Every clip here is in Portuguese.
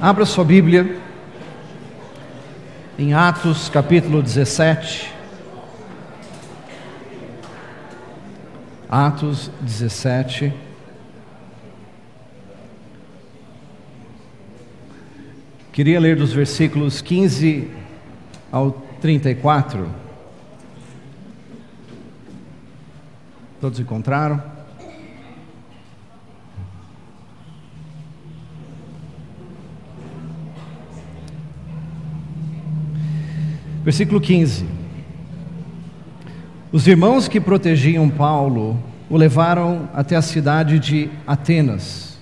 Abra sua Bíblia em Atos capítulo 17. Atos 17. Queria ler dos versículos 15 ao 34. Todos encontraram? Versículo 15. Os irmãos que protegiam Paulo o levaram até a cidade de Atenas.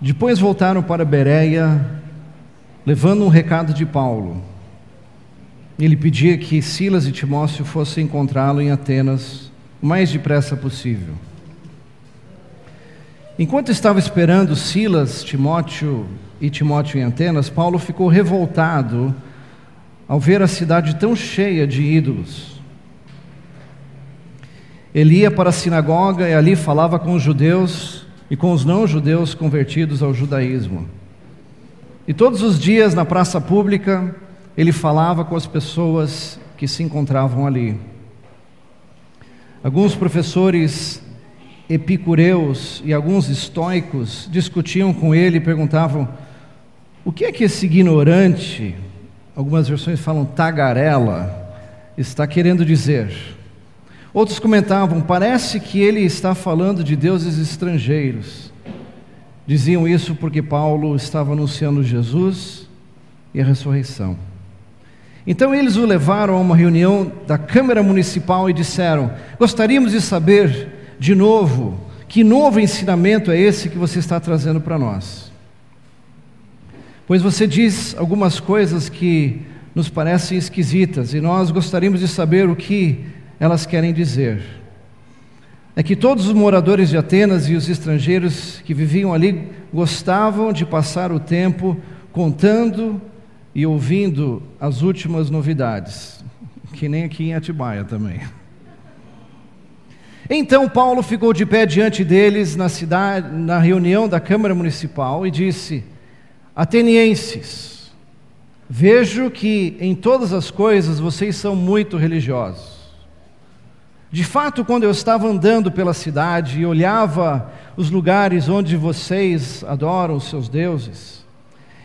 Depois voltaram para Bereia, levando um recado de Paulo. Ele pedia que Silas e Timóteo fossem encontrá-lo em Atenas o mais depressa possível. Enquanto estava esperando Silas, Timóteo e Timóteo em Atenas, Paulo ficou revoltado ao ver a cidade tão cheia de ídolos. Ele ia para a sinagoga e ali falava com os judeus e com os não-judeus convertidos ao judaísmo. E todos os dias na praça pública ele falava com as pessoas que se encontravam ali. Alguns professores epicureus e alguns estoicos discutiam com ele e perguntavam: o que é que esse ignorante algumas versões falam tagarela, está querendo dizer. Outros comentavam, parece que ele está falando de deuses estrangeiros. Diziam isso porque Paulo estava anunciando Jesus e a ressurreição. Então eles o levaram a uma reunião da Câmara Municipal e disseram: Gostaríamos de saber, de novo, que novo ensinamento é esse que você está trazendo para nós? Pois você diz algumas coisas que nos parecem esquisitas e nós gostaríamos de saber o que elas querem dizer. É que todos os moradores de Atenas e os estrangeiros que viviam ali gostavam de passar o tempo contando e ouvindo as últimas novidades, que nem aqui em Atibaia também. Então Paulo ficou de pé diante deles na cidade, na reunião da Câmara Municipal e disse: Atenienses, vejo que em todas as coisas vocês são muito religiosos. De fato, quando eu estava andando pela cidade e olhava os lugares onde vocês adoram os seus deuses,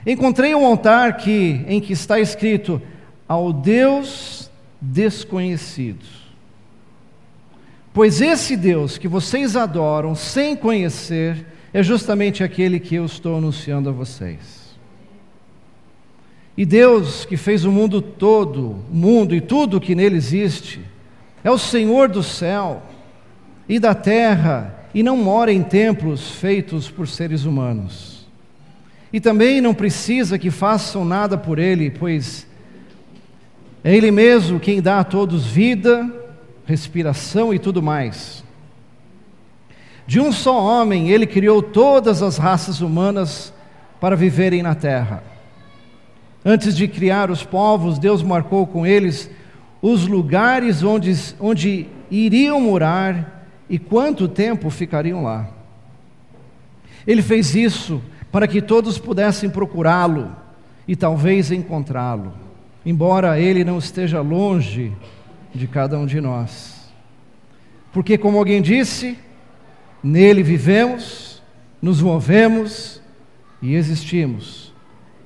encontrei um altar que, em que está escrito ao Deus desconhecido. Pois esse Deus que vocês adoram sem conhecer é justamente aquele que eu estou anunciando a vocês. E Deus que fez o mundo todo, o mundo e tudo que nele existe, é o Senhor do céu e da terra e não mora em templos feitos por seres humanos. E também não precisa que façam nada por ele, pois é ele mesmo quem dá a todos vida, respiração e tudo mais. De um só homem, ele criou todas as raças humanas para viverem na terra. Antes de criar os povos, Deus marcou com eles os lugares onde, onde iriam morar e quanto tempo ficariam lá. Ele fez isso para que todos pudessem procurá-lo e talvez encontrá-lo, embora ele não esteja longe de cada um de nós. Porque, como alguém disse, nele vivemos, nos movemos e existimos.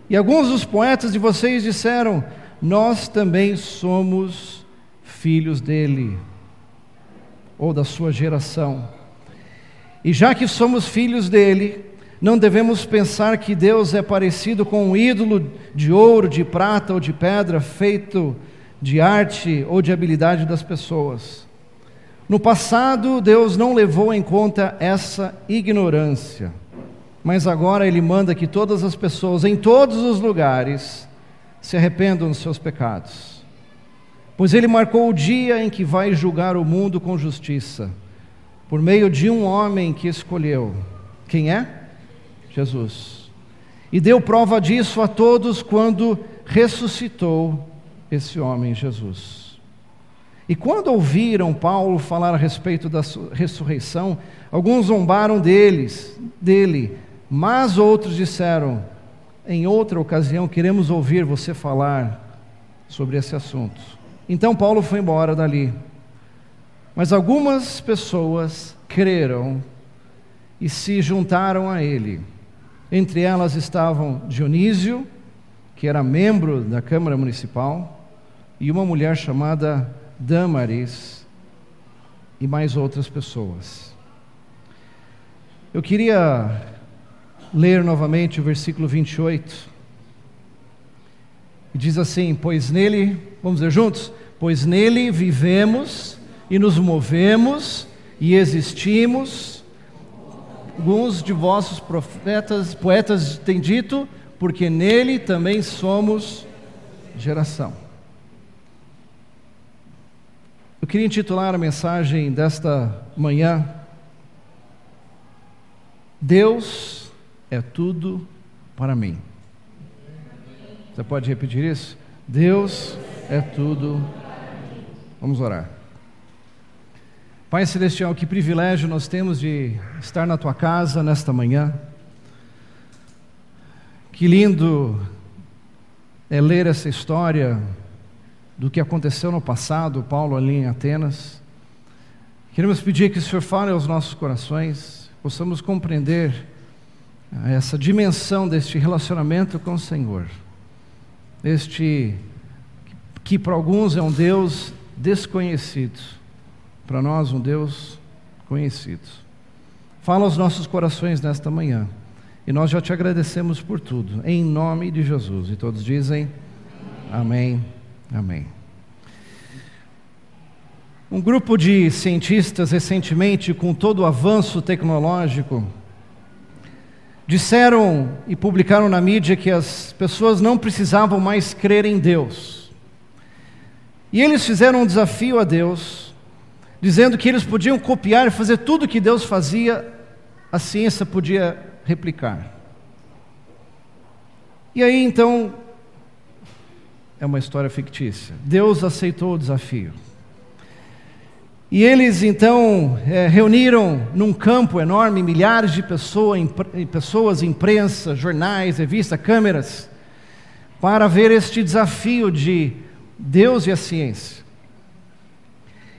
E alguns dos poetas de vocês disseram: Nós também somos filhos dele, ou da sua geração. E já que somos filhos dele, não devemos pensar que Deus é parecido com um ídolo de ouro, de prata ou de pedra, feito de arte ou de habilidade das pessoas. No passado, Deus não levou em conta essa ignorância mas agora Ele manda que todas as pessoas, em todos os lugares, se arrependam dos seus pecados. Pois Ele marcou o dia em que vai julgar o mundo com justiça, por meio de um homem que escolheu. Quem é? Jesus. E deu prova disso a todos quando ressuscitou esse homem, Jesus. E quando ouviram Paulo falar a respeito da ressurreição, alguns zombaram deles, dele, mas outros disseram: em outra ocasião, queremos ouvir você falar sobre esse assunto. Então Paulo foi embora dali. Mas algumas pessoas creram e se juntaram a ele. Entre elas estavam Dionísio, que era membro da Câmara Municipal, e uma mulher chamada Damaris, e mais outras pessoas. Eu queria ler novamente o versículo 28. E diz assim: Pois nele, vamos dizer juntos? Pois nele vivemos e nos movemos e existimos. Alguns de vossos profetas, poetas têm dito, porque nele também somos geração. Eu queria intitular a mensagem desta manhã: Deus é tudo para mim. Você pode repetir isso? Deus é tudo. Vamos orar. Pai Celestial, que privilégio nós temos de estar na tua casa nesta manhã. Que lindo é ler essa história do que aconteceu no passado, Paulo ali em Atenas. Queremos pedir que o Senhor fale aos nossos corações, possamos compreender essa dimensão deste relacionamento com o Senhor. Este que para alguns é um Deus desconhecido, para nós um Deus conhecido. Fala aos nossos corações nesta manhã. E nós já te agradecemos por tudo, em nome de Jesus. E todos dizem amém, amém. Um grupo de cientistas, recentemente, com todo o avanço tecnológico, disseram e publicaram na mídia que as pessoas não precisavam mais crer em Deus. E eles fizeram um desafio a Deus, dizendo que eles podiam copiar e fazer tudo o que Deus fazia, a ciência podia replicar. E aí então, é uma história fictícia. Deus aceitou o desafio. E eles então é, reuniram num campo enorme milhares de pessoa, pessoas, imprensa, jornais, revistas, câmeras, para ver este desafio de Deus e a ciência.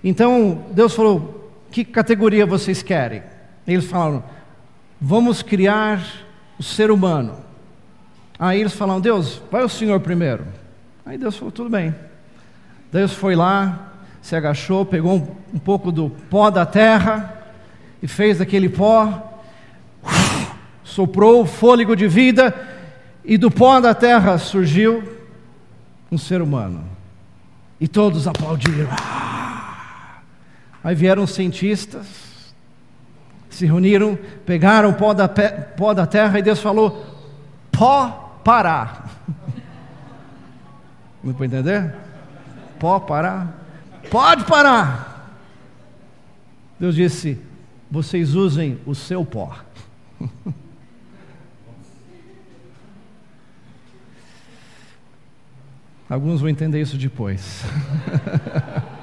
Então Deus falou: que categoria vocês querem? Eles falaram: vamos criar o ser humano. Aí eles falaram, Deus, vai o Senhor primeiro. Aí Deus falou, tudo bem. Deus foi lá, se agachou, pegou um, um pouco do pó da terra e fez aquele pó, soprou o fôlego de vida e do pó da terra surgiu um ser humano. E todos aplaudiram. Aí vieram os cientistas, se reuniram, pegaram o pó da, pó da terra e Deus falou: pó parar. Não pode entender? Pó parar. Pode parar. Deus disse: vocês usem o seu pó. Alguns vão entender isso depois.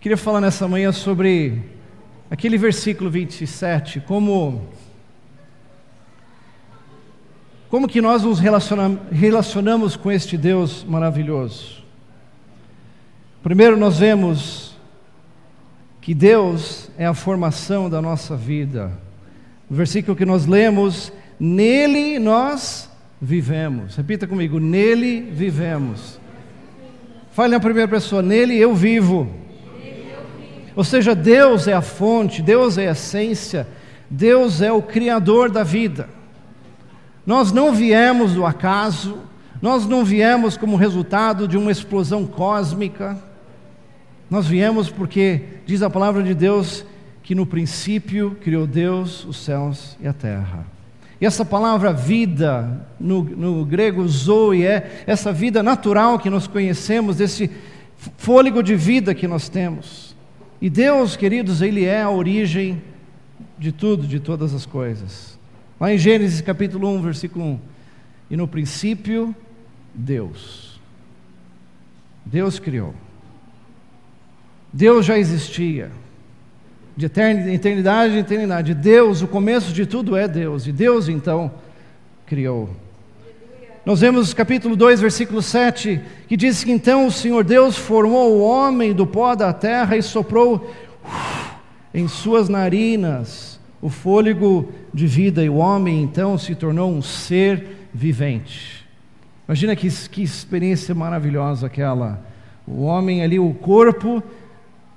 Queria falar nessa manhã sobre aquele versículo 27, como como que nós nos relacionamos com este Deus maravilhoso? Primeiro nós vemos que Deus é a formação da nossa vida. O versículo que nós lemos, nele nós vivemos. Repita comigo, nele vivemos. Fale na primeira pessoa, nele eu vivo. Ou seja, Deus é a fonte, Deus é a essência, Deus é o Criador da vida. Nós não viemos do acaso, nós não viemos como resultado de uma explosão cósmica, nós viemos porque, diz a palavra de Deus, que no princípio criou Deus os céus e a terra. E essa palavra vida, no, no grego zoe, é essa vida natural que nós conhecemos, esse fôlego de vida que nós temos. E Deus, queridos, Ele é a origem de tudo, de todas as coisas. Lá em Gênesis capítulo 1, versículo 1. E no princípio, Deus. Deus criou. Deus já existia. de eternidade em eternidade. Deus, o começo de tudo é Deus, e Deus então criou. Nós vemos capítulo 2, versículo 7, que diz que então o Senhor Deus formou o homem do pó da terra e soprou em suas narinas o fôlego de vida, e o homem então se tornou um ser vivente. Imagina que, que experiência maravilhosa aquela. O homem ali, o corpo,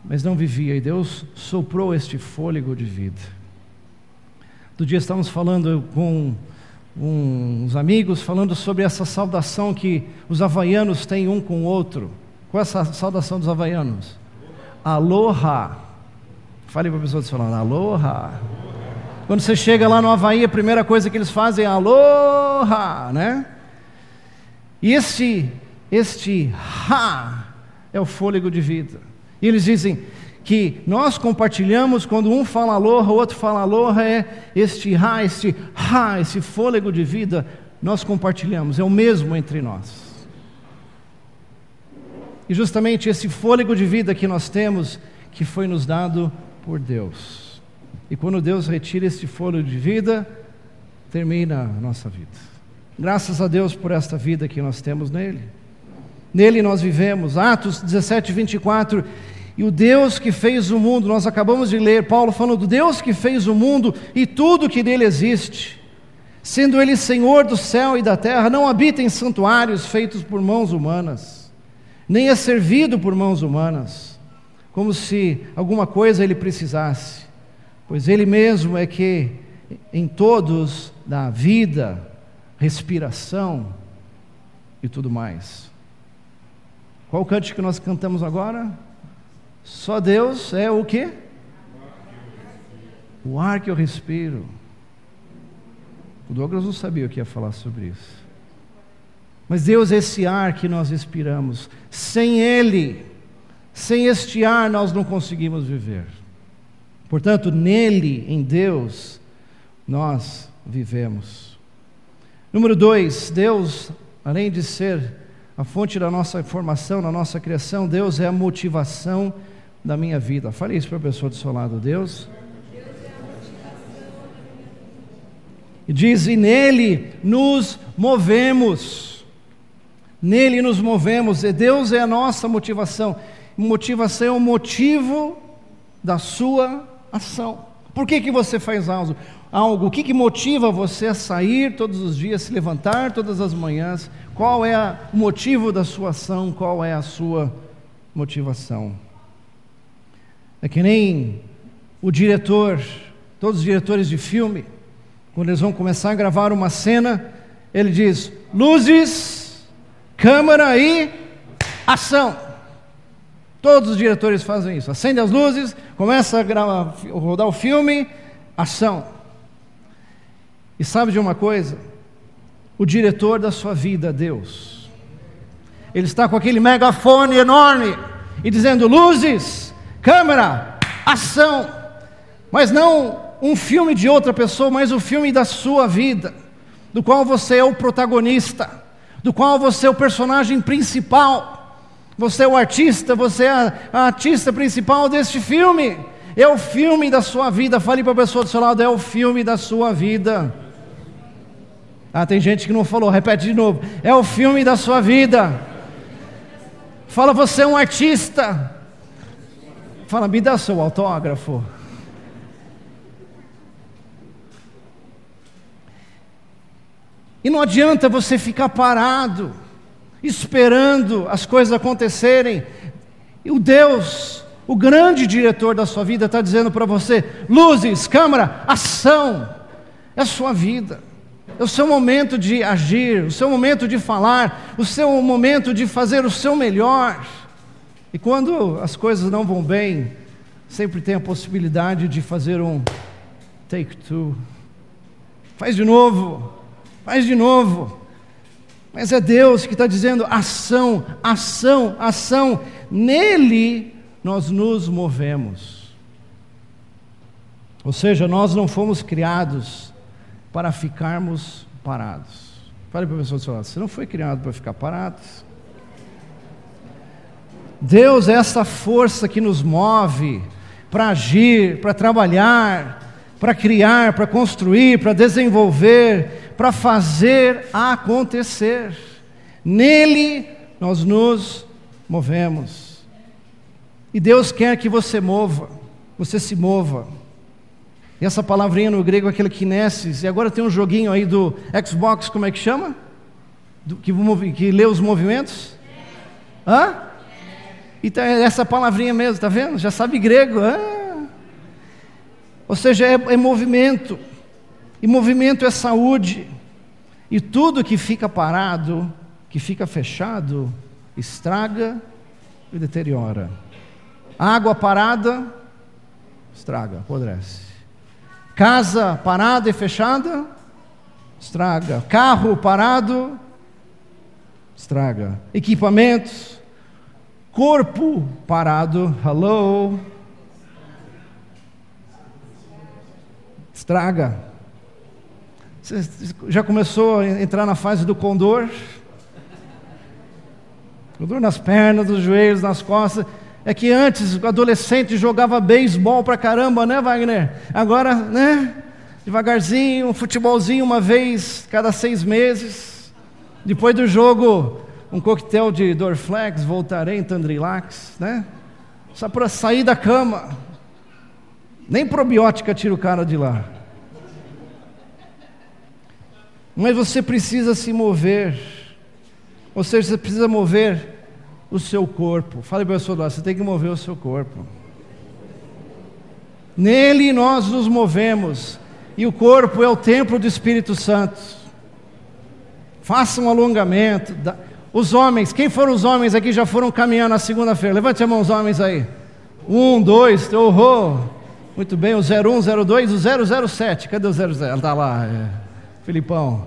mas não vivia, e Deus soprou este fôlego de vida. Do dia estávamos falando com uns amigos falando sobre essa saudação que os havaianos têm um com o outro. Qual é essa saudação dos havaianos? Aloha. Fale para a pessoa do aloha. Quando você chega lá no Havaí, a primeira coisa que eles fazem é aloha, né? E este, este ha é o fôlego de vida. E eles dizem, que nós compartilhamos quando um fala aloha, o outro fala aloha, é este ra, este ha, esse fôlego de vida, nós compartilhamos, é o mesmo entre nós. E justamente esse fôlego de vida que nós temos, que foi nos dado por Deus. E quando Deus retira esse fôlego de vida, termina a nossa vida. Graças a Deus por esta vida que nós temos nele. Nele nós vivemos. Atos 17, 24 e o Deus que fez o mundo, nós acabamos de ler Paulo falando do Deus que fez o mundo e tudo que nele existe, sendo ele Senhor do céu e da terra, não habita em santuários feitos por mãos humanas, nem é servido por mãos humanas, como se alguma coisa ele precisasse, pois ele mesmo é que em todos dá vida, respiração e tudo mais. Qual o cântico que nós cantamos agora? Só Deus é o que? O ar que eu respiro. O Douglas não sabia o que ia falar sobre isso. Mas Deus é esse ar que nós respiramos. Sem Ele, sem este ar, nós não conseguimos viver. Portanto, nele, em Deus, nós vivemos. Número dois, Deus, além de ser a fonte da nossa formação, da nossa criação, Deus é a motivação da minha vida. Fale isso para a pessoa do seu lado, Deus. E diz: E nele nos movemos. Nele nos movemos. E Deus é a nossa motivação. Motivação é o motivo da sua ação. Por que, que você faz algo? algo? O que, que motiva você a sair todos os dias, se levantar todas as manhãs? Qual é o motivo da sua ação? Qual é a sua motivação? É que nem o diretor, todos os diretores de filme, quando eles vão começar a gravar uma cena, ele diz: luzes, câmera e ação. Todos os diretores fazem isso. Acende as luzes, começa a gravar, rodar o filme, ação. E sabe de uma coisa? O diretor da sua vida, Deus, ele está com aquele megafone enorme e dizendo: luzes, câmera, ação. Mas não um filme de outra pessoa, mas o filme da sua vida, do qual você é o protagonista, do qual você é o personagem principal. Você é o artista, você é a, a artista principal deste filme. É o filme da sua vida. Fale para a pessoa do seu lado, é o filme da sua vida. Ah, tem gente que não falou, repete de novo. É o filme da sua vida. Fala, você é um artista. Fala, me dá seu autógrafo. E não adianta você ficar parado, esperando as coisas acontecerem. E o Deus, o grande diretor da sua vida, está dizendo para você: luzes, câmera, ação. É a sua vida. É o seu momento de agir, o seu momento de falar, o seu momento de fazer o seu melhor. E quando as coisas não vão bem, sempre tem a possibilidade de fazer um take two. Faz de novo, faz de novo. Mas é Deus que está dizendo ação, ação, ação. Nele nós nos movemos. Ou seja, nós não fomos criados para ficarmos parados. Fale para a pessoa do você não foi criado para ficar parado. Deus é essa força que nos move para agir, para trabalhar, para criar, para construir, para desenvolver, para fazer acontecer. Nele nós nos movemos. E Deus quer que você mova, você se mova. E essa palavrinha no grego é aquele kinesis, e agora tem um joguinho aí do Xbox, como é que chama? Do, que, que lê os movimentos? Hã? Então é essa palavrinha mesmo, tá vendo? Já sabe grego. Ah. Ou seja, é, é movimento. E movimento é saúde. E tudo que fica parado, que fica fechado, estraga e deteriora. Água parada, estraga, apodrece. Casa parada e fechada, estraga. Carro parado, estraga. Equipamentos, corpo parado, hello, estraga. Você já começou a entrar na fase do condor? Condor nas pernas, nos joelhos, nas costas. É que antes o adolescente jogava beisebol pra caramba, né, Wagner? Agora, né? Devagarzinho, um futebolzinho uma vez cada seis meses. Depois do jogo, um coquetel de Dorflex, Voltarem, Tandrilax, né? Só para sair da cama. Nem probiótica tira o cara de lá. Mas você precisa se mover. Ou seja, você precisa mover o seu corpo. Fale para a pessoa, você tem que mover o seu corpo. Nele nós nos movemos, e o corpo é o templo do Espírito Santo. Faça um alongamento. Os homens, quem foram os homens aqui já foram caminhar na segunda-feira? Levante a mão, os homens aí. Um, dois, oh, muito bem, o 01, 02, o 007. Cadê o 00? Está lá, é. Filipão.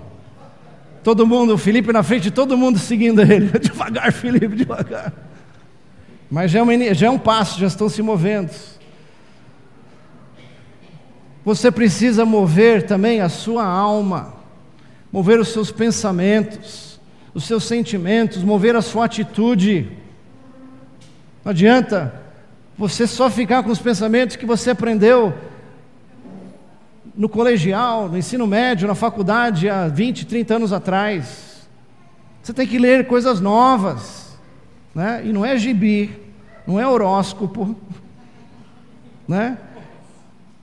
Todo mundo, o Felipe na frente, todo mundo seguindo ele. devagar, Felipe, devagar. Mas já é, uma, já é um passo, já estão se movendo. Você precisa mover também a sua alma, mover os seus pensamentos, os seus sentimentos, mover a sua atitude. Não adianta você só ficar com os pensamentos que você aprendeu no colegial, no ensino médio, na faculdade há 20, 30 anos atrás. Você tem que ler coisas novas, né? E não é gibi, não é horóscopo, né?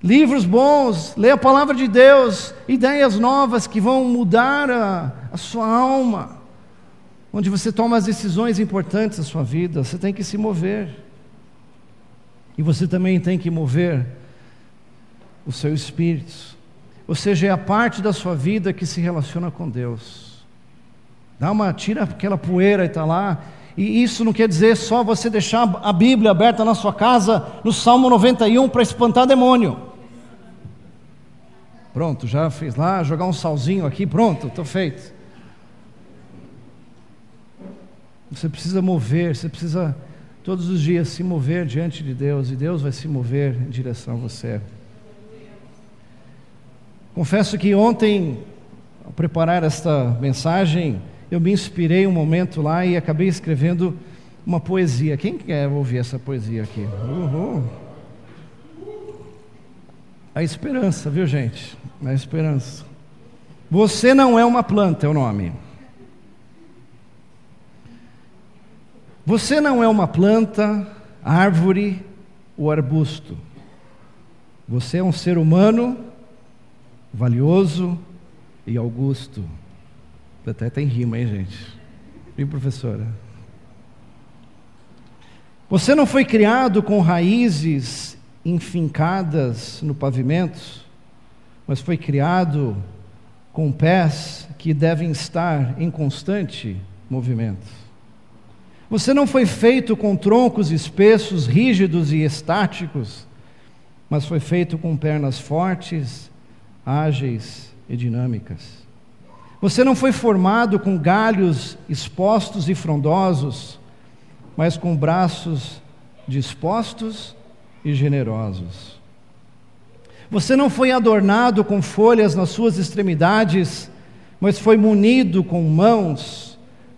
Livros bons, lê a palavra de Deus, ideias novas que vão mudar a, a sua alma, onde você toma as decisões importantes da sua vida, você tem que se mover. E você também tem que mover o seu espírito. Ou seja, é a parte da sua vida que se relaciona com Deus. Dá uma, tira aquela poeira e está lá. E isso não quer dizer só você deixar a Bíblia aberta na sua casa, no Salmo 91, para espantar demônio. Pronto, já fiz lá, jogar um salzinho aqui, pronto, estou feito. Você precisa mover, você precisa todos os dias se mover diante de Deus, e Deus vai se mover em direção a você. Confesso que ontem, ao preparar esta mensagem, eu me inspirei um momento lá e acabei escrevendo uma poesia. Quem quer ouvir essa poesia aqui? A esperança, viu gente? A esperança. Você não é uma planta, é o nome. Você não é uma planta, árvore ou arbusto. Você é um ser humano valioso e augusto. Até tem rima, hein, gente? Viu, professora? Você não foi criado com raízes enfincadas no pavimento, mas foi criado com pés que devem estar em constante movimento. Você não foi feito com troncos espessos, rígidos e estáticos, mas foi feito com pernas fortes ágeis e dinâmicas. Você não foi formado com galhos expostos e frondosos, mas com braços dispostos e generosos. Você não foi adornado com folhas nas suas extremidades, mas foi munido com mãos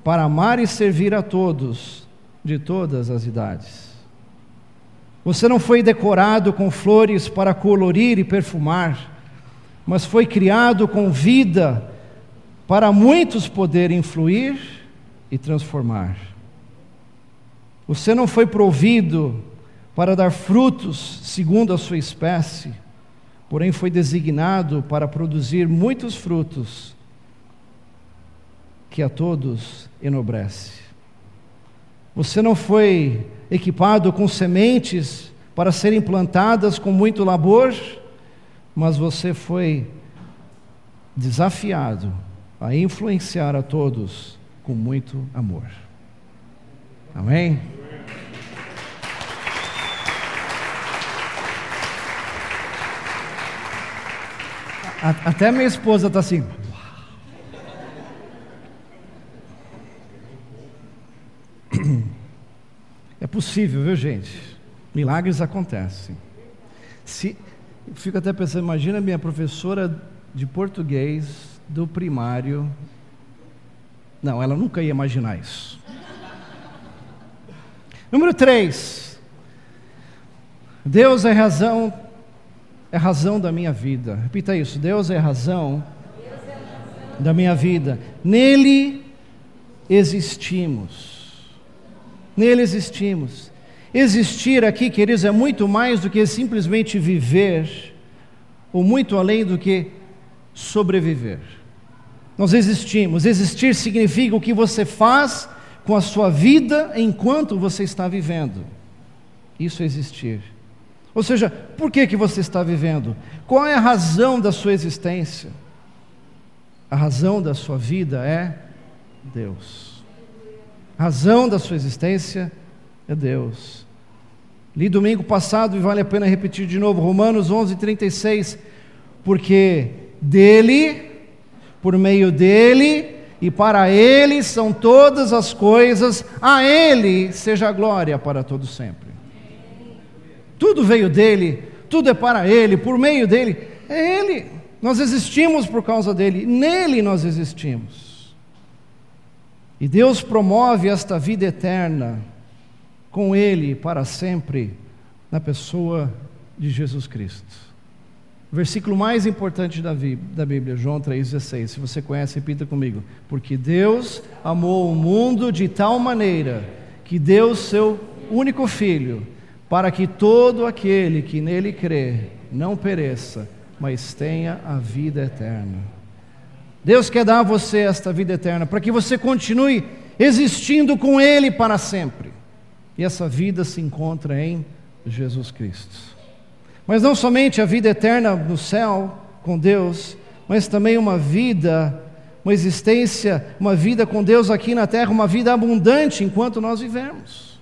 para amar e servir a todos, de todas as idades. Você não foi decorado com flores para colorir e perfumar, mas foi criado com vida para muitos poderem influir e transformar. Você não foi provido para dar frutos segundo a sua espécie, porém foi designado para produzir muitos frutos que a todos enobrece. Você não foi equipado com sementes para serem plantadas com muito labor, mas você foi desafiado a influenciar a todos com muito amor. Amém? Até minha esposa está assim. É possível, viu, gente? Milagres acontecem. Se, fico até pensando, imagina minha professora de português do primário. Não, ela nunca ia imaginar isso. Número 3. Deus é razão, é razão da minha vida. Repita isso. Deus é razão, Deus é razão da minha vida. Nele existimos. Nele existimos. Existir aqui, queridos, é muito mais do que simplesmente viver, ou muito além do que sobreviver. Nós existimos. Existir significa o que você faz com a sua vida enquanto você está vivendo. Isso é existir. Ou seja, por que, que você está vivendo? Qual é a razão da sua existência? A razão da sua vida é Deus. Razão da sua existência é Deus. Li domingo passado e vale a pena repetir de novo, Romanos 11, 36. Porque dele, por meio dele e para ele são todas as coisas, a ele seja a glória para todo sempre. Tudo veio dele, tudo é para ele, por meio dele, é ele. Nós existimos por causa dele, nele nós existimos. E Deus promove esta vida eterna com ele para sempre na pessoa de Jesus Cristo. O versículo mais importante da Bíblia, João 3,16. Se você conhece, repita comigo. Porque Deus amou o mundo de tal maneira que deu seu único filho, para que todo aquele que nele crê não pereça, mas tenha a vida eterna. Deus quer dar a você esta vida eterna, para que você continue existindo com Ele para sempre. E essa vida se encontra em Jesus Cristo. Mas não somente a vida eterna no céu com Deus, mas também uma vida, uma existência, uma vida com Deus aqui na terra, uma vida abundante enquanto nós vivemos.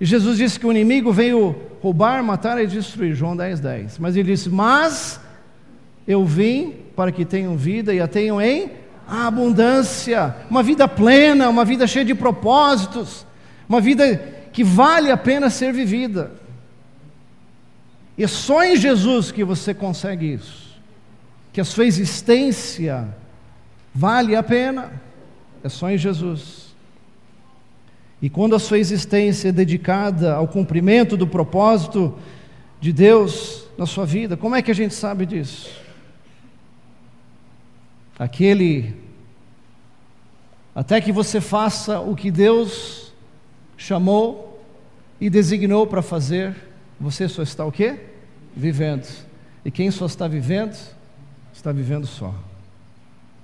E Jesus disse que o inimigo veio roubar, matar e destruir, João 10, 10. Mas ele disse: Mas eu vim para que tenham vida e a tenham em abundância, uma vida plena, uma vida cheia de propósitos, uma vida que vale a pena ser vivida. E é só em Jesus que você consegue isso. Que a sua existência vale a pena. É só em Jesus. E quando a sua existência é dedicada ao cumprimento do propósito de Deus na sua vida, como é que a gente sabe disso? Aquele até que você faça o que Deus chamou e designou para fazer você só está o quê? Vivendo. E quem só está vivendo, está vivendo só.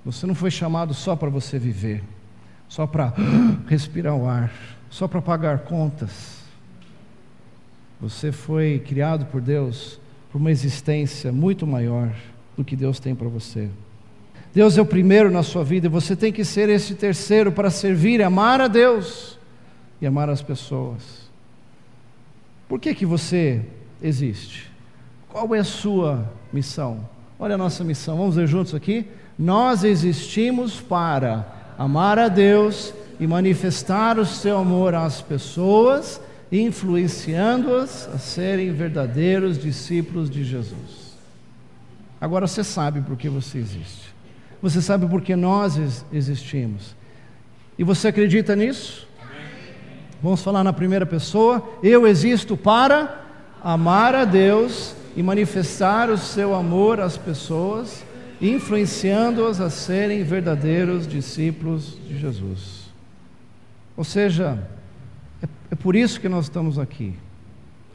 Você não foi chamado só para você viver, só para respirar o ar, só para pagar contas. Você foi criado por Deus para uma existência muito maior do que Deus tem para você. Deus é o primeiro na sua vida e você tem que ser esse terceiro para servir, amar a Deus e amar as pessoas. Por que, que você existe? Qual é a sua missão? Olha a nossa missão, vamos ver juntos aqui? Nós existimos para amar a Deus e manifestar o seu amor às pessoas, influenciando-as a serem verdadeiros discípulos de Jesus. Agora você sabe por que você existe. Você sabe por que nós existimos. E você acredita nisso? Vamos falar na primeira pessoa. Eu existo para amar a Deus e manifestar o seu amor às pessoas, influenciando-as a serem verdadeiros discípulos de Jesus. Ou seja, é, é por isso que nós estamos aqui.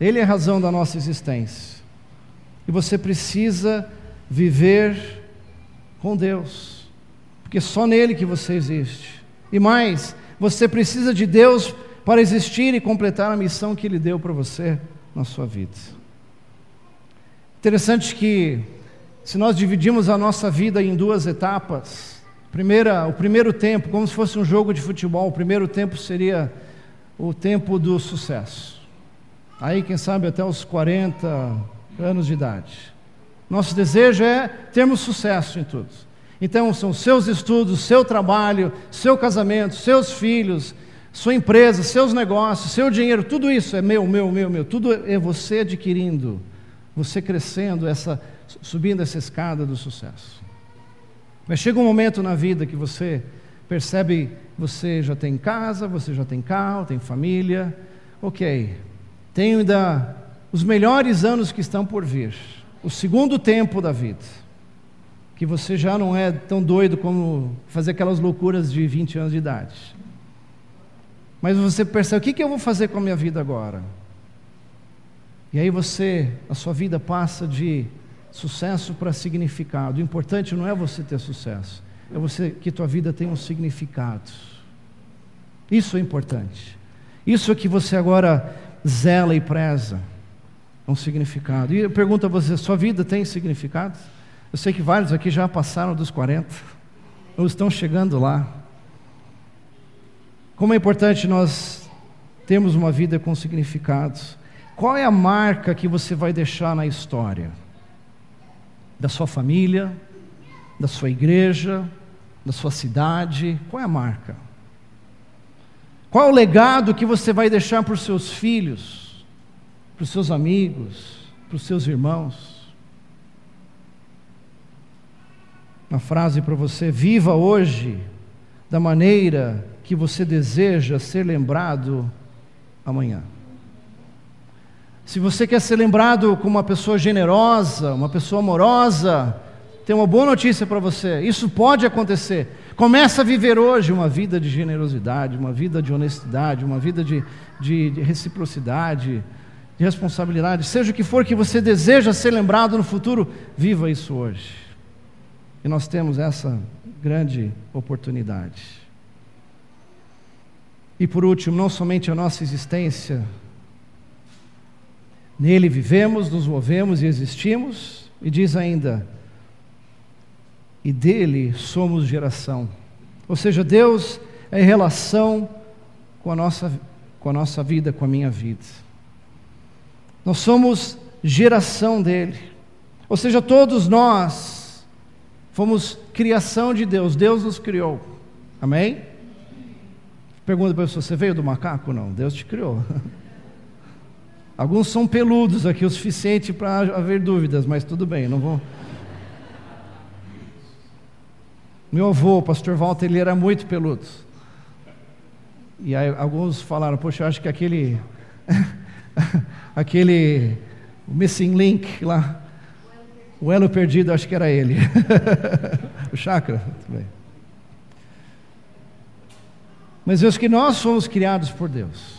Ele é a razão da nossa existência. E você precisa viver com Deus, porque só nele que você existe. E mais, você precisa de Deus para existir e completar a missão que ele deu para você na sua vida. Interessante que, se nós dividimos a nossa vida em duas etapas, primeira, o primeiro tempo, como se fosse um jogo de futebol, o primeiro tempo seria o tempo do sucesso. Aí, quem sabe, até os 40 anos de idade. Nosso desejo é termos sucesso em tudo. Então, são seus estudos, seu trabalho, seu casamento, seus filhos, sua empresa, seus negócios, seu dinheiro, tudo isso é meu, meu, meu, meu. Tudo é você adquirindo, você crescendo, essa, subindo essa escada do sucesso. Mas chega um momento na vida que você percebe, você já tem casa, você já tem carro, tem família, ok. Tenho ainda os melhores anos que estão por vir, o segundo tempo da vida, que você já não é tão doido como fazer aquelas loucuras de 20 anos de idade. Mas você percebe, o que, que eu vou fazer com a minha vida agora? E aí você, a sua vida passa de sucesso para significado. O importante não é você ter sucesso, é você que tua vida tenha um significado. Isso é importante. Isso é que você agora zela e preza. É um significado. E eu pergunto a você: sua vida tem significado? Eu sei que vários aqui já passaram dos 40, ou estão chegando lá. Como é importante nós termos uma vida com significados. Qual é a marca que você vai deixar na história? Da sua família, da sua igreja, da sua cidade? Qual é a marca? Qual é o legado que você vai deixar para os seus filhos, para os seus amigos, para os seus irmãos? Uma frase para você: viva hoje da maneira que você deseja ser lembrado amanhã. Se você quer ser lembrado como uma pessoa generosa, uma pessoa amorosa, tem uma boa notícia para você: isso pode acontecer. Começa a viver hoje uma vida de generosidade, uma vida de honestidade, uma vida de, de, de reciprocidade, de responsabilidade. Seja o que for que você deseja ser lembrado no futuro, viva isso hoje. E nós temos essa grande oportunidade. E por último, não somente a nossa existência, nele vivemos, nos movemos e existimos, e diz ainda, e dele somos geração. Ou seja, Deus é em relação com a nossa, com a nossa vida, com a minha vida. Nós somos geração dele. Ou seja, todos nós fomos criação de Deus, Deus nos criou. Amém? Pergunta para a pessoa: você veio do macaco? Não, Deus te criou. Alguns são peludos aqui o suficiente para haver dúvidas, mas tudo bem, não vou. Meu avô, o pastor Walter, ele era muito peludo. E aí alguns falaram: Poxa, eu acho que aquele. aquele. Missing link lá. O elo perdido, acho que era ele. o chakra. Mas Deus que nós fomos criados por Deus.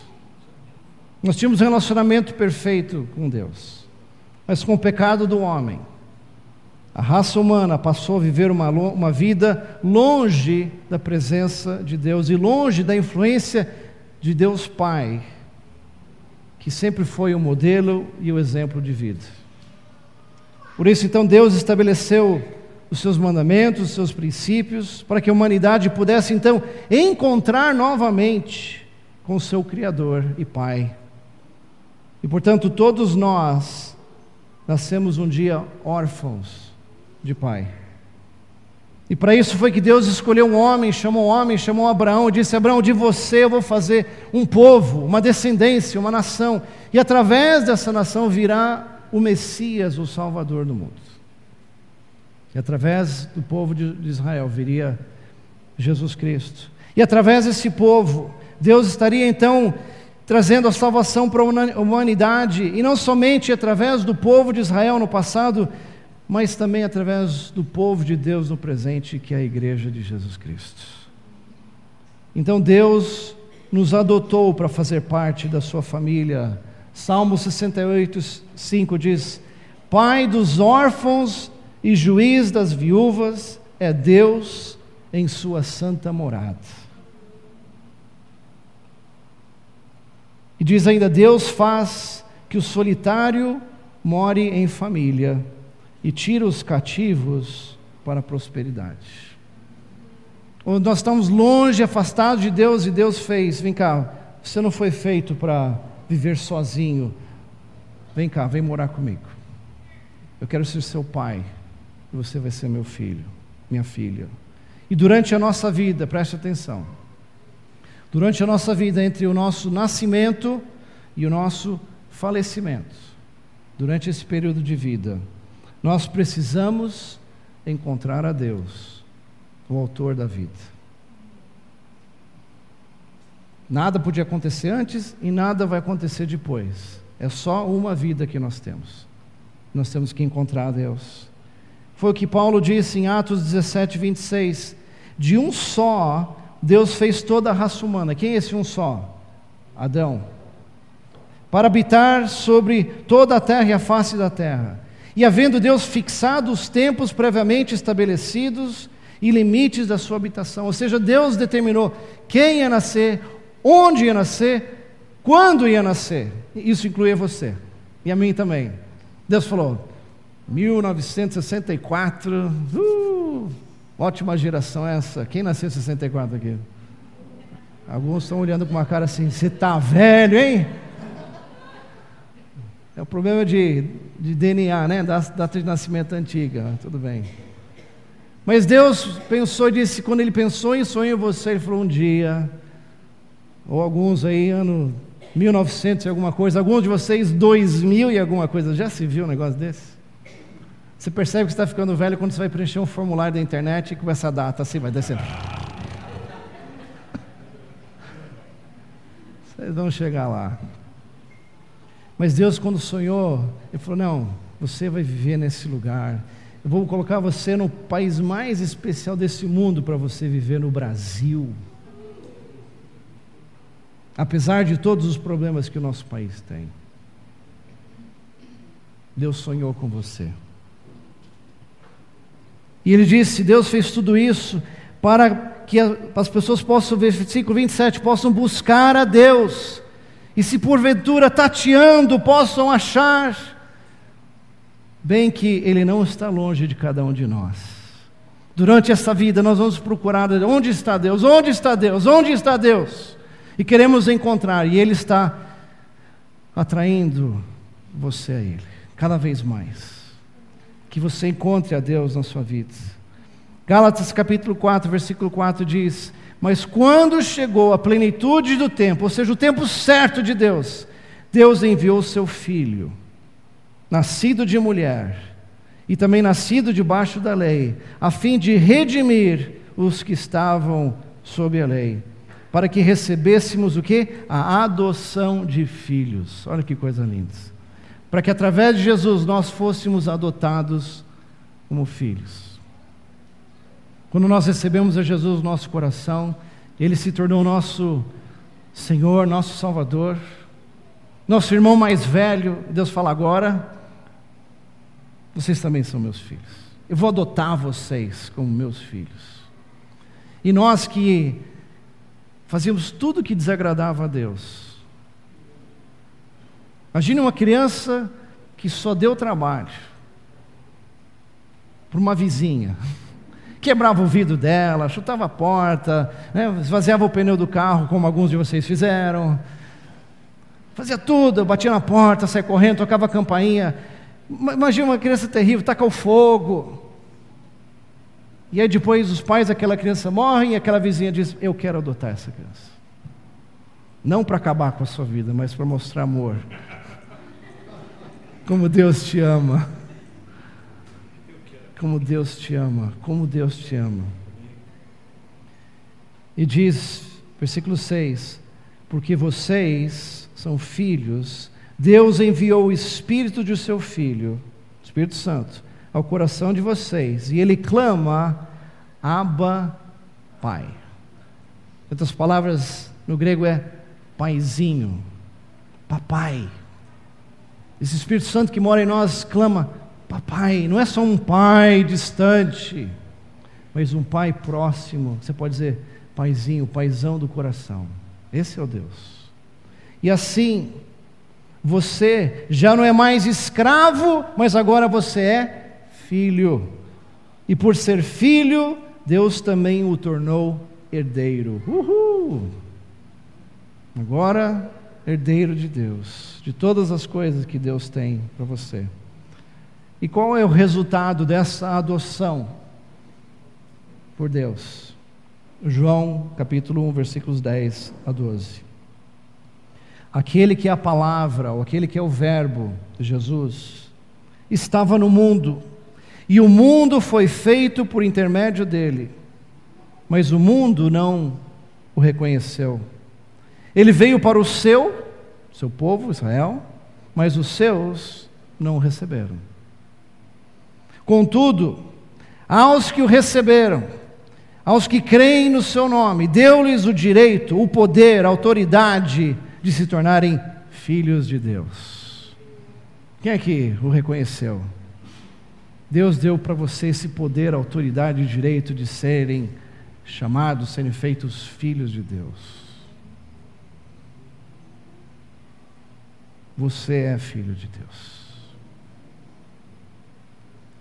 Nós tínhamos um relacionamento perfeito com Deus. Mas com o pecado do homem, a raça humana passou a viver uma, uma vida longe da presença de Deus e longe da influência de Deus Pai, que sempre foi o modelo e o exemplo de vida. Por isso, então, Deus estabeleceu os seus mandamentos, os seus princípios, para que a humanidade pudesse então encontrar novamente com o seu Criador e Pai. E portanto, todos nós nascemos um dia órfãos de Pai. E para isso foi que Deus escolheu um homem, chamou um homem, chamou Abraão disse: Abraão, de você eu vou fazer um povo, uma descendência, uma nação, e através dessa nação virá o Messias, o Salvador do mundo. E através do povo de Israel viria Jesus Cristo. E através desse povo, Deus estaria então trazendo a salvação para a humanidade, e não somente através do povo de Israel no passado, mas também através do povo de Deus no presente, que é a igreja de Jesus Cristo. Então Deus nos adotou para fazer parte da sua família. Salmo 68, 5 diz: Pai dos órfãos e juiz das viúvas é Deus em sua santa morada. E diz ainda: Deus faz que o solitário more em família e tira os cativos para a prosperidade. Ou nós estamos longe, afastados de Deus e Deus fez, vem cá, você não foi feito para viver sozinho. Vem cá, vem morar comigo. Eu quero ser seu pai e você vai ser meu filho, minha filha. E durante a nossa vida, preste atenção. Durante a nossa vida, entre o nosso nascimento e o nosso falecimento, durante esse período de vida, nós precisamos encontrar a Deus, o Autor da vida. Nada podia acontecer antes e nada vai acontecer depois. É só uma vida que nós temos. Nós temos que encontrar a Deus. Foi o que Paulo disse em Atos 17, 26. De um só, Deus fez toda a raça humana. Quem é esse um só? Adão. Para habitar sobre toda a terra e a face da terra. E havendo Deus fixado os tempos previamente estabelecidos e limites da sua habitação, ou seja, Deus determinou quem ia nascer, onde ia nascer, quando ia nascer. Isso incluía você e a mim também. Deus falou: 1964, uh, ótima geração essa. Quem nasceu em 64 aqui? Alguns estão olhando com uma cara assim: você está velho, hein? É o problema de, de DNA, né? Da data de nascimento antiga. Tudo bem. Mas Deus pensou e disse: quando Ele pensou em sonho você, Ele falou: um dia, ou alguns aí, ano 1900 e alguma coisa, alguns de vocês 2000 e alguma coisa. Já se viu um negócio desse? Você percebe que está ficando velho quando você vai preencher um formulário da internet e com essa data assim vai descendo. Vocês vão chegar lá. Mas Deus, quando sonhou, Ele falou: Não, você vai viver nesse lugar. Eu vou colocar você no país mais especial desse mundo para você viver no Brasil. Apesar de todos os problemas que o nosso país tem, Deus sonhou com você. E ele disse: Deus fez tudo isso para que as pessoas possam, versículo 27, possam buscar a Deus e se porventura tateando possam achar, bem que Ele não está longe de cada um de nós. Durante essa vida nós vamos procurar onde está Deus, onde está Deus, onde está Deus, e queremos encontrar, e Ele está atraindo você a Ele, cada vez mais. Que você encontre a Deus na sua vida. Gálatas capítulo 4, versículo 4 diz: mas quando chegou a plenitude do tempo, ou seja, o tempo certo de Deus, Deus enviou seu filho, nascido de mulher, e também nascido debaixo da lei, a fim de redimir os que estavam sob a lei, para que recebêssemos o que? A adoção de filhos. Olha que coisa linda. Para que através de Jesus nós fôssemos adotados como filhos. Quando nós recebemos a Jesus no nosso coração, Ele se tornou nosso Senhor, nosso Salvador, nosso irmão mais velho. Deus fala agora: vocês também são meus filhos. Eu vou adotar vocês como meus filhos. E nós que fazíamos tudo que desagradava a Deus. Imagine uma criança que só deu trabalho para uma vizinha quebrava o vidro dela, chutava a porta, né, esvaziava o pneu do carro, como alguns de vocês fizeram. Fazia tudo, batia na porta, saia correndo, tocava a campainha. Imagina uma criança terrível, taca o fogo. E aí depois os pais daquela criança morrem e aquela vizinha diz: Eu quero adotar essa criança. Não para acabar com a sua vida, mas para mostrar amor. Como Deus te ama. Como Deus te ama, como Deus te ama. E diz, versículo 6: porque vocês são filhos, Deus enviou o Espírito de seu Filho, Espírito Santo, ao coração de vocês, e ele clama, Abba, Pai. Outras palavras no grego é paizinho, papai. Esse Espírito Santo que mora em nós clama, papai, não é só um pai distante, mas um pai próximo. Você pode dizer, paizinho, paizão do coração. Esse é o Deus. E assim, você já não é mais escravo, mas agora você é filho. E por ser filho, Deus também o tornou herdeiro. Uhul! Agora, herdeiro de Deus, de todas as coisas que Deus tem para você. E qual é o resultado dessa adoção por Deus? João capítulo 1, versículos 10 a 12. Aquele que é a palavra, ou aquele que é o Verbo de Jesus, estava no mundo, e o mundo foi feito por intermédio dele, mas o mundo não o reconheceu. Ele veio para o seu, seu povo, Israel, mas os seus não o receberam. Contudo, aos que o receberam, aos que creem no seu nome, deu-lhes o direito, o poder, a autoridade de se tornarem filhos de Deus. Quem é que o reconheceu? Deus deu para você esse poder, autoridade e direito de serem chamados, serem feitos filhos de Deus. Você é filho de Deus.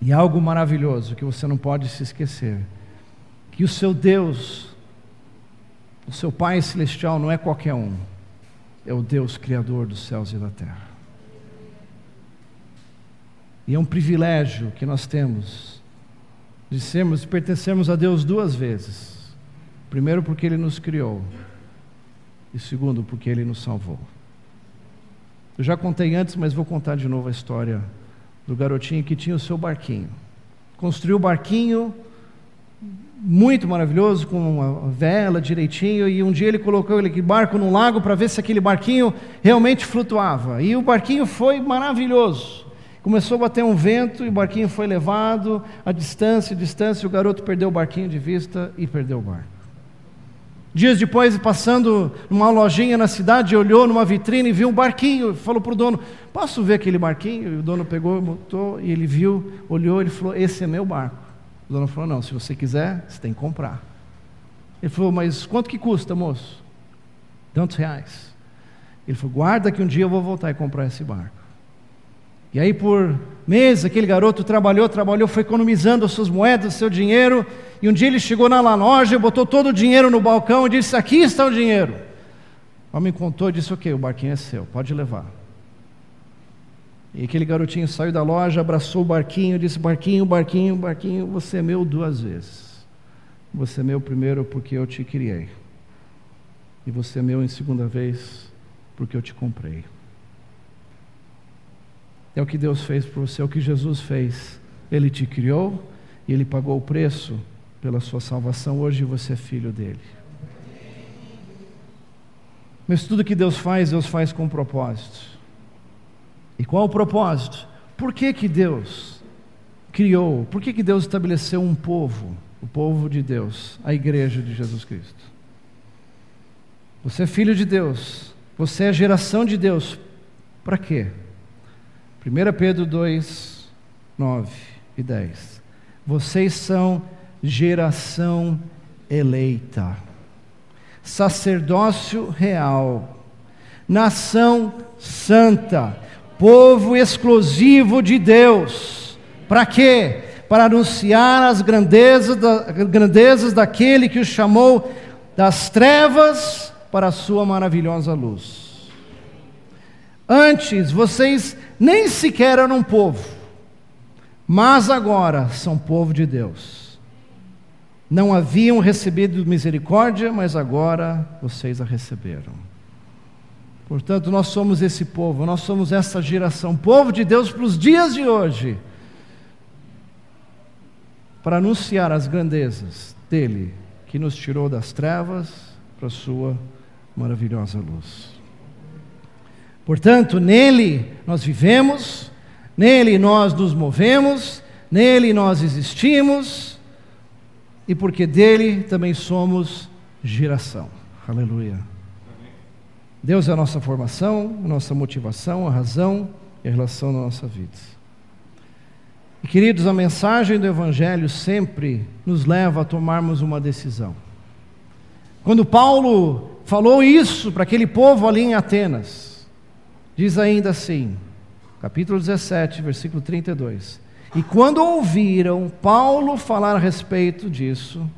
E algo maravilhoso que você não pode se esquecer: que o seu Deus, o seu Pai Celestial, não é qualquer um é o Deus Criador dos céus e da terra. E é um privilégio que nós temos de sermos e pertencermos a Deus duas vezes. Primeiro, porque Ele nos criou, e segundo, porque Ele nos salvou. Eu já contei antes, mas vou contar de novo a história do garotinho que tinha o seu barquinho. Construiu o barquinho muito maravilhoso, com uma vela direitinho, e um dia ele colocou aquele barco no lago para ver se aquele barquinho realmente flutuava. E o barquinho foi maravilhoso. Começou a bater um vento e o barquinho foi levado a distância, distância, o garoto perdeu o barquinho de vista e perdeu o barco. Dias depois, passando numa lojinha na cidade, olhou numa vitrine e viu um barquinho, falou para o dono: Posso ver aquele barquinho? E o dono pegou, montou, e ele viu, olhou, ele falou: Esse é meu barco. O dono falou: Não, se você quiser, você tem que comprar. Ele falou: Mas quanto que custa, moço? Tantos reais. Ele falou: Guarda que um dia eu vou voltar e comprar esse barco. E aí, por meses, aquele garoto trabalhou, trabalhou, foi economizando as suas moedas, o seu dinheiro. E um dia ele chegou na loja, botou todo o dinheiro no balcão e disse: Aqui está o dinheiro. O homem contou e disse: Ok, o barquinho é seu, pode levar. E aquele garotinho saiu da loja, abraçou o barquinho, disse: Barquinho, barquinho, barquinho, você é meu duas vezes. Você é meu primeiro porque eu te criei. E você é meu em segunda vez porque eu te comprei. É o que Deus fez por você, é o que Jesus fez. Ele te criou e ele pagou o preço pela sua salvação. Hoje você é filho dele. Mas tudo que Deus faz, Deus faz com um propósito. E qual o propósito? Por que, que Deus criou? Por que, que Deus estabeleceu um povo? O povo de Deus, a igreja de Jesus Cristo. Você é filho de Deus, você é geração de Deus. Para quê? 1 Pedro 2, 9 e 10. Vocês são geração eleita, sacerdócio real, nação santa povo exclusivo de Deus. Para quê? Para anunciar as grandezas, da, grandezas daquele que os chamou das trevas para a sua maravilhosa luz. Antes vocês nem sequer eram povo, mas agora são povo de Deus. Não haviam recebido misericórdia, mas agora vocês a receberam. Portanto, nós somos esse povo, nós somos essa geração, povo de Deus para os dias de hoje, para anunciar as grandezas dele, que nos tirou das trevas para a sua maravilhosa luz. Portanto, nele nós vivemos, nele nós nos movemos, nele nós existimos, e porque dele também somos geração. Aleluia. Deus é a nossa formação, a nossa motivação, a razão e a relação da nossa vida. E queridos, a mensagem do Evangelho sempre nos leva a tomarmos uma decisão. Quando Paulo falou isso para aquele povo ali em Atenas, diz ainda assim, capítulo 17, versículo 32. E quando ouviram Paulo falar a respeito disso,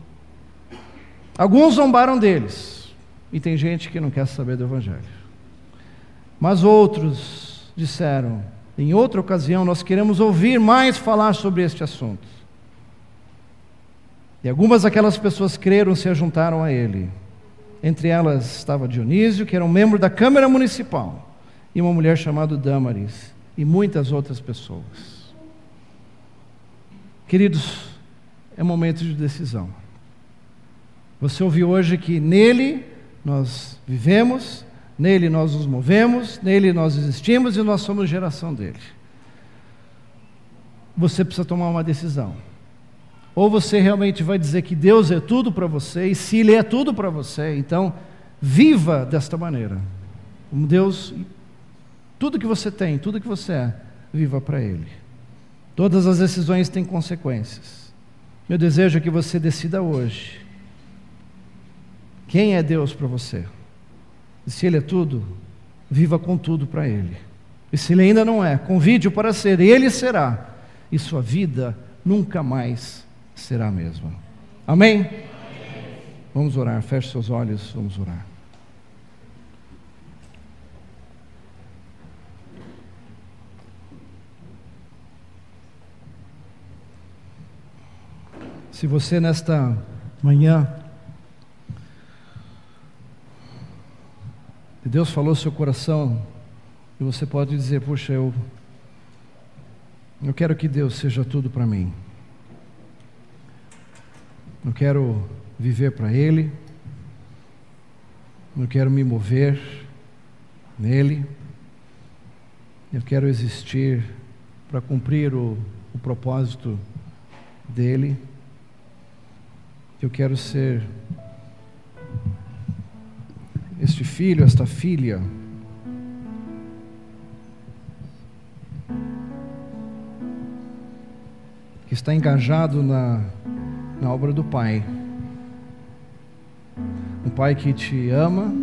alguns zombaram deles, e tem gente que não quer saber do Evangelho. Mas outros disseram: em outra ocasião, nós queremos ouvir mais falar sobre este assunto. E algumas daquelas pessoas creram se juntaram a ele. Entre elas estava Dionísio, que era um membro da Câmara Municipal, e uma mulher chamada Damaris, e muitas outras pessoas. Queridos, é momento de decisão. Você ouviu hoje que nele nós vivemos, Nele nós nos movemos, nele nós existimos e nós somos geração dele. Você precisa tomar uma decisão. Ou você realmente vai dizer que Deus é tudo para você, e se Ele é tudo para você, então viva desta maneira. Como Deus, tudo que você tem, tudo que você é, viva para Ele. Todas as decisões têm consequências. Meu desejo é que você decida hoje. Quem é Deus para você? E se Ele é tudo, viva com tudo para Ele. E se Ele ainda não é, convide-o para ser, e Ele será. E sua vida nunca mais será a mesma. Amém? Amém. Vamos orar, feche seus olhos, vamos orar. Se você nesta manhã Deus falou seu coração, e você pode dizer: Puxa, eu, eu quero que Deus seja tudo para mim. Eu quero viver para Ele, eu quero me mover nele, eu quero existir para cumprir o, o propósito dele, eu quero ser este filho, esta filha. Que está engajado na, na obra do Pai. Um Pai que te ama,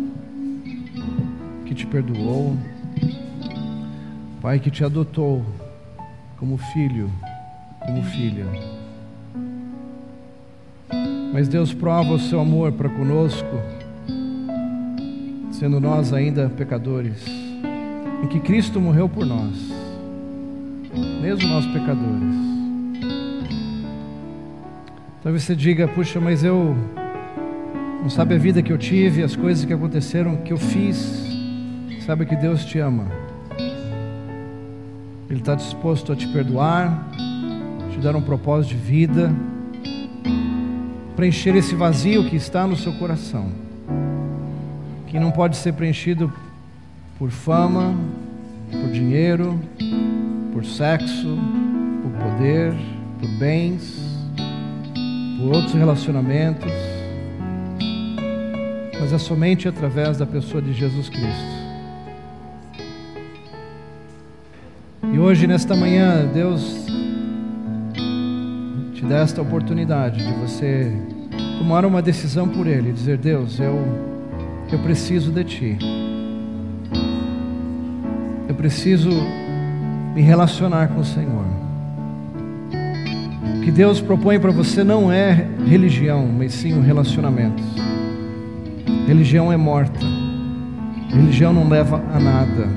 que te perdoou, Pai que te adotou como filho, como filha. Mas Deus prova o seu amor para conosco sendo nós ainda pecadores, em que Cristo morreu por nós, mesmo nós pecadores. Talvez você diga, puxa, mas eu não sabe a vida que eu tive, as coisas que aconteceram, que eu fiz. Sabe que Deus te ama. Ele está disposto a te perdoar, te dar um propósito de vida, preencher esse vazio que está no seu coração que não pode ser preenchido por fama, por dinheiro, por sexo, por poder, por bens, por outros relacionamentos, mas é somente através da pessoa de Jesus Cristo. E hoje, nesta manhã, Deus te dá esta oportunidade de você tomar uma decisão por Ele, dizer: Deus, eu eu preciso de Ti. Eu preciso me relacionar com o Senhor. O que Deus propõe para você não é religião, mas sim um relacionamento. Religião é morta. Religião não leva a nada.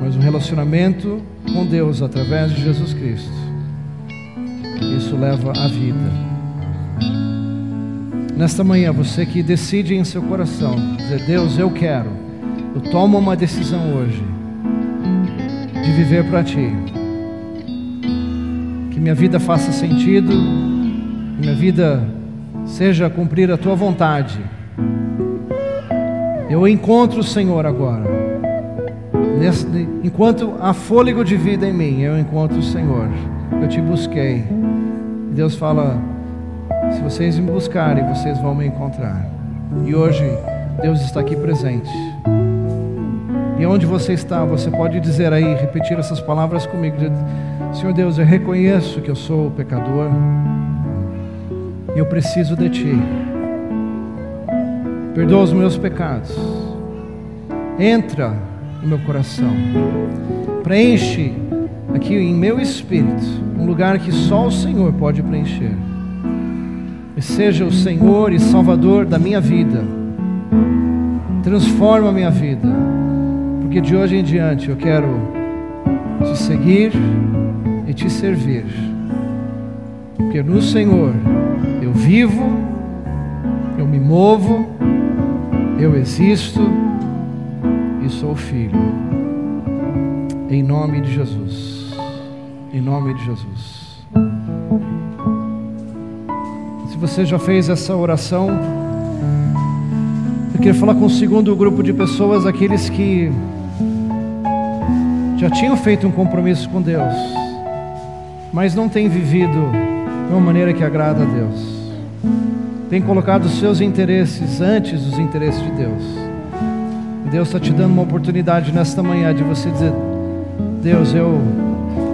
Mas um relacionamento com Deus através de Jesus Cristo. Isso leva à vida. Nesta manhã, você que decide em seu coração, dizer: Deus, eu quero, eu tomo uma decisão hoje de viver para Ti. Que minha vida faça sentido, que minha vida seja cumprir a Tua vontade. Eu encontro o Senhor agora. Nesse, enquanto há fôlego de vida em mim, eu encontro o Senhor. Eu te busquei. Deus fala: se vocês me buscarem, vocês vão me encontrar. E hoje, Deus está aqui presente. E onde você está, você pode dizer aí, repetir essas palavras comigo: Senhor Deus, eu reconheço que eu sou pecador. E eu preciso de Ti. Perdoa os meus pecados. Entra no meu coração. Preenche aqui em meu espírito um lugar que só o Senhor pode preencher. E seja o Senhor e Salvador da minha vida. Transforma a minha vida. Porque de hoje em diante eu quero te seguir e te servir. Porque no Senhor eu vivo, eu me movo, eu existo e sou filho. Em nome de Jesus. Em nome de Jesus. Se você já fez essa oração, eu queria falar com o segundo grupo de pessoas, aqueles que já tinham feito um compromisso com Deus, mas não têm vivido de uma maneira que agrada a Deus. Tem colocado os seus interesses antes dos interesses de Deus. Deus está te dando uma oportunidade nesta manhã de você dizer: Deus, eu,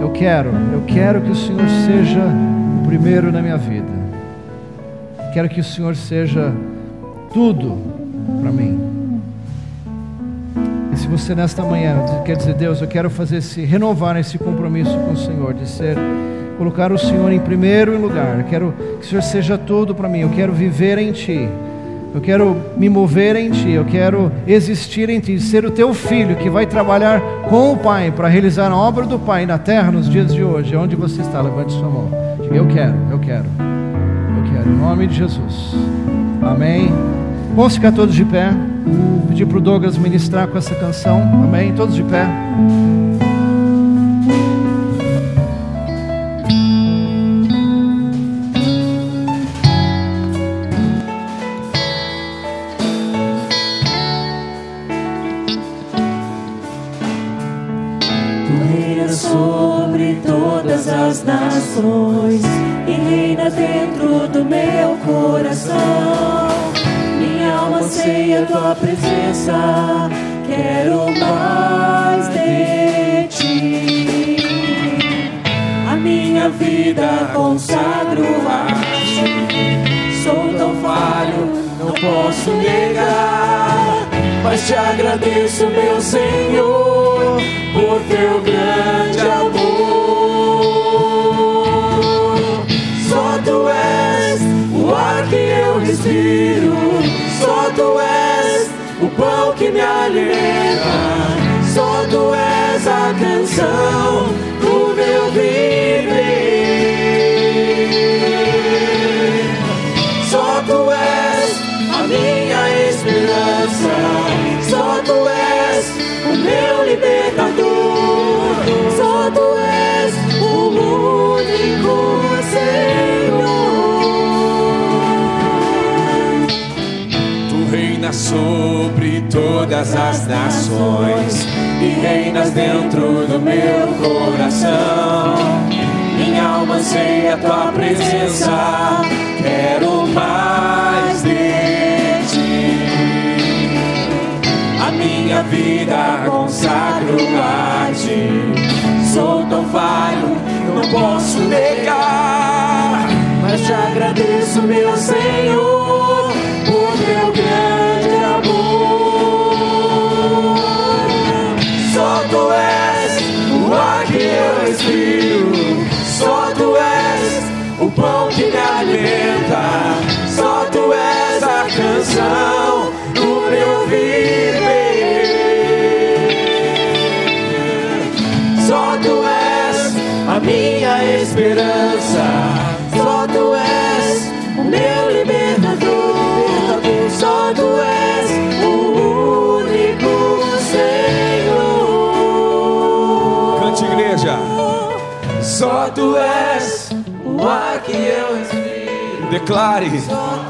eu quero, eu quero que o Senhor seja o primeiro na minha vida. Quero que o Senhor seja tudo para mim. E se você nesta manhã quer dizer, Deus, eu quero fazer esse, renovar esse compromisso com o Senhor, de ser colocar o Senhor em primeiro lugar. Eu quero que o Senhor seja tudo para mim. Eu quero viver em Ti. Eu quero me mover em Ti. Eu quero existir em Ti. Ser o Teu filho que vai trabalhar com o Pai para realizar a obra do Pai na terra nos dias de hoje. Onde você está? Levante sua mão. Eu quero, eu quero. Eu quero. Em nome de Jesus. Amém. Vamos ficar todos de pé. Pedir para o Douglas ministrar com essa canção. Amém. Todos de pé. Agradeço, meu todas as nações e reinas dentro do meu coração. Minha alma anseia a tua presença, quero mais de ti. A minha vida consagro a ti. Sou tão falho, não posso negar, mas te agradeço, meu Senhor, esperança. Só tu és o meu libertador. Só tu és o único Senhor. Cante, igreja. Só tu és o ar que eu respiro. Declare. Só tu és